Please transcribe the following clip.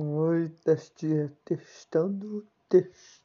Oi, teste, testando, testando.